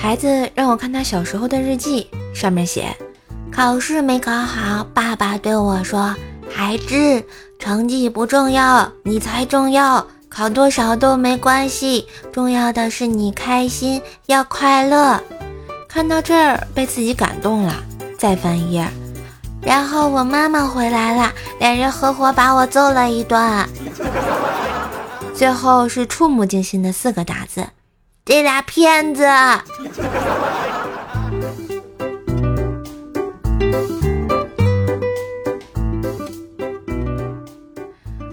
孩子让我看他小时候的日记，上面写：考试没考好，爸爸对我说：“孩子，成绩不重要，你才重要。考多少都没关系，重要的是你开心，要快乐。”看到这儿，被自己感动了。再翻一页，然后我妈妈回来了，两人合伙把我揍了一顿。最后是触目惊心的四个大字。这俩骗子！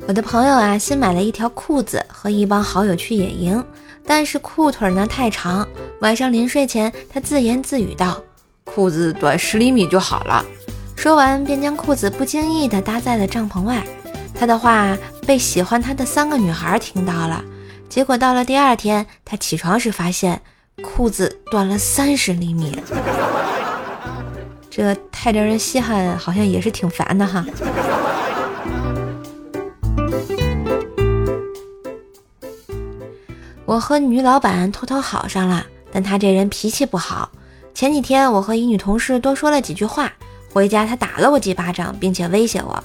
我的朋友啊，新买了一条裤子，和一帮好友去野营，但是裤腿呢太长。晚上临睡前，他自言自语道：“裤子短十厘米就好了。”说完，便将裤子不经意地搭在了帐篷外。他的话被喜欢他的三个女孩听到了。结果到了第二天，他起床时发现裤子短了三十厘米，这太令人稀罕，好像也是挺烦的哈。我和女老板偷偷好上了，但她这人脾气不好。前几天我和一女同事多说了几句话，回家她打了我几巴掌，并且威胁我，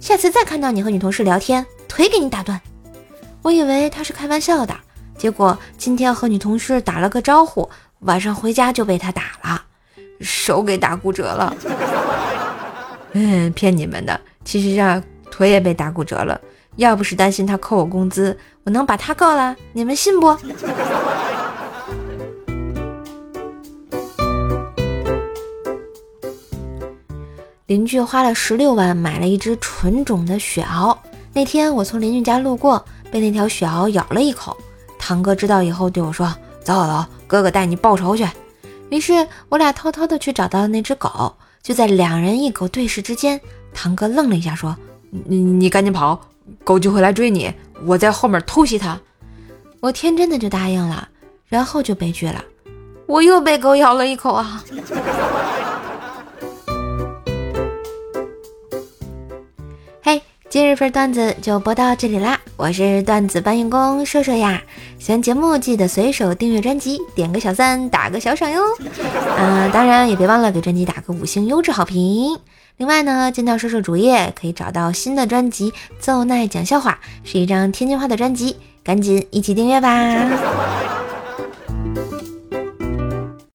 下次再看到你和女同事聊天，腿给你打断。我以为他是开玩笑的，结果今天和女同事打了个招呼，晚上回家就被他打了，手给打骨折了。嗯，骗你们的，其实啊，腿也被打骨折了。要不是担心他扣我工资，我能把他告了，你们信不？邻居花了十六万买了一只纯种的雪獒，那天我从邻居家路过。被那条雪獒咬了一口，堂哥知道以后对我说：“走走走，哥哥带你报仇去。”于是我俩偷偷的去找到了那只狗。就在两人一狗对视之间，堂哥愣了一下，说：“你你赶紧跑，狗就会来追你，我在后面偷袭它。”我天真的就答应了，然后就悲剧了，我又被狗咬了一口啊！嘿今日份段子就播到这里啦，我是段子搬运工瘦瘦呀。喜欢节目记得随手订阅专辑，点个小赞，打个小赏哟。嗯，当然也别忘了给专辑打个五星优质好评。另外呢，进到瘦瘦主页可以找到新的专辑《奏奈讲笑话》，是一张天津话的专辑，赶紧一起订阅吧。